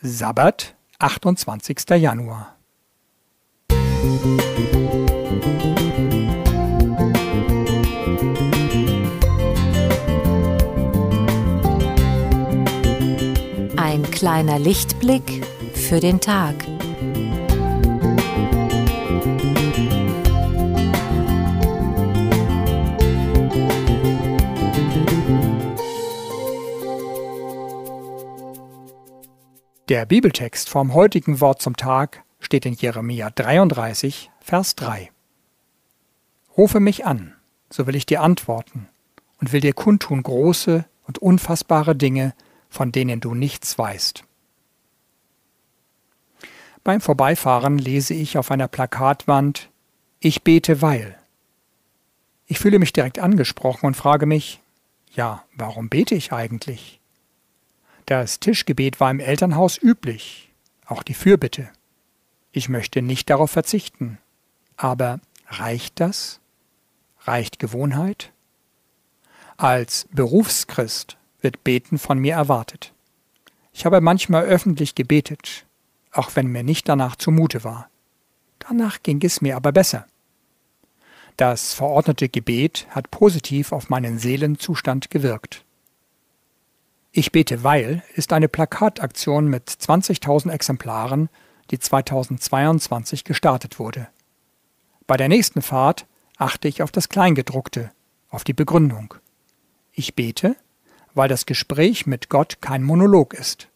Sabbat, 28. Januar. Ein kleiner Lichtblick für den Tag. Der Bibeltext vom heutigen Wort zum Tag steht in Jeremia 33, Vers 3. Rufe mich an, so will ich dir antworten und will dir kundtun große und unfassbare Dinge, von denen du nichts weißt. Beim Vorbeifahren lese ich auf einer Plakatwand Ich bete weil. Ich fühle mich direkt angesprochen und frage mich, ja, warum bete ich eigentlich? Das Tischgebet war im Elternhaus üblich, auch die Fürbitte. Ich möchte nicht darauf verzichten. Aber reicht das? Reicht Gewohnheit? Als Berufschrist wird Beten von mir erwartet. Ich habe manchmal öffentlich gebetet, auch wenn mir nicht danach zumute war. Danach ging es mir aber besser. Das verordnete Gebet hat positiv auf meinen Seelenzustand gewirkt. Ich bete weil ist eine Plakataktion mit 20.000 Exemplaren, die 2022 gestartet wurde. Bei der nächsten Fahrt achte ich auf das Kleingedruckte, auf die Begründung. Ich bete, weil das Gespräch mit Gott kein Monolog ist.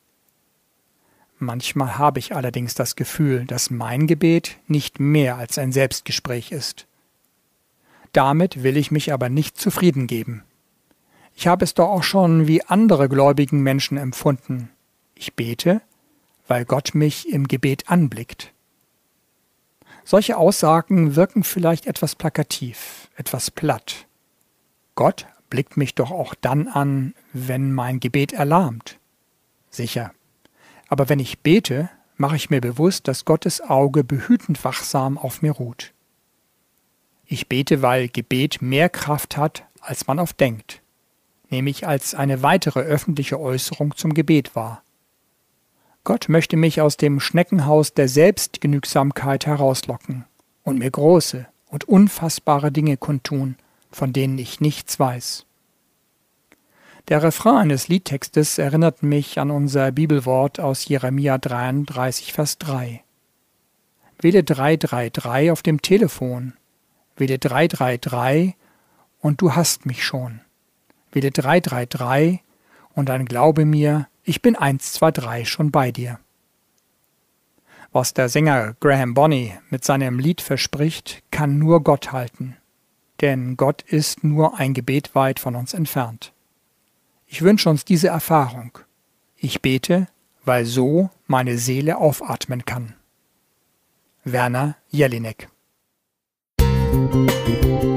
Manchmal habe ich allerdings das Gefühl, dass mein Gebet nicht mehr als ein Selbstgespräch ist. Damit will ich mich aber nicht zufrieden geben. Ich habe es doch auch schon wie andere gläubigen Menschen empfunden. Ich bete, weil Gott mich im Gebet anblickt. Solche Aussagen wirken vielleicht etwas plakativ, etwas platt. Gott blickt mich doch auch dann an, wenn mein Gebet erlahmt. Sicher. Aber wenn ich bete, mache ich mir bewusst, dass Gottes Auge behütend wachsam auf mir ruht. Ich bete, weil Gebet mehr Kraft hat, als man oft denkt nämlich als eine weitere öffentliche Äußerung zum Gebet wahr. Gott möchte mich aus dem Schneckenhaus der Selbstgenügsamkeit herauslocken und mir große und unfassbare Dinge kundtun, von denen ich nichts weiß. Der Refrain eines Liedtextes erinnert mich an unser Bibelwort aus Jeremia 33, Vers 3. Wähle 333 auf dem Telefon, wähle 333 und du hast mich schon wähle 333 und dann glaube mir, ich bin 123 schon bei dir. Was der Sänger Graham Bonney mit seinem Lied verspricht, kann nur Gott halten, denn Gott ist nur ein Gebet weit von uns entfernt. Ich wünsche uns diese Erfahrung. Ich bete, weil so meine Seele aufatmen kann. Werner Jelinek Musik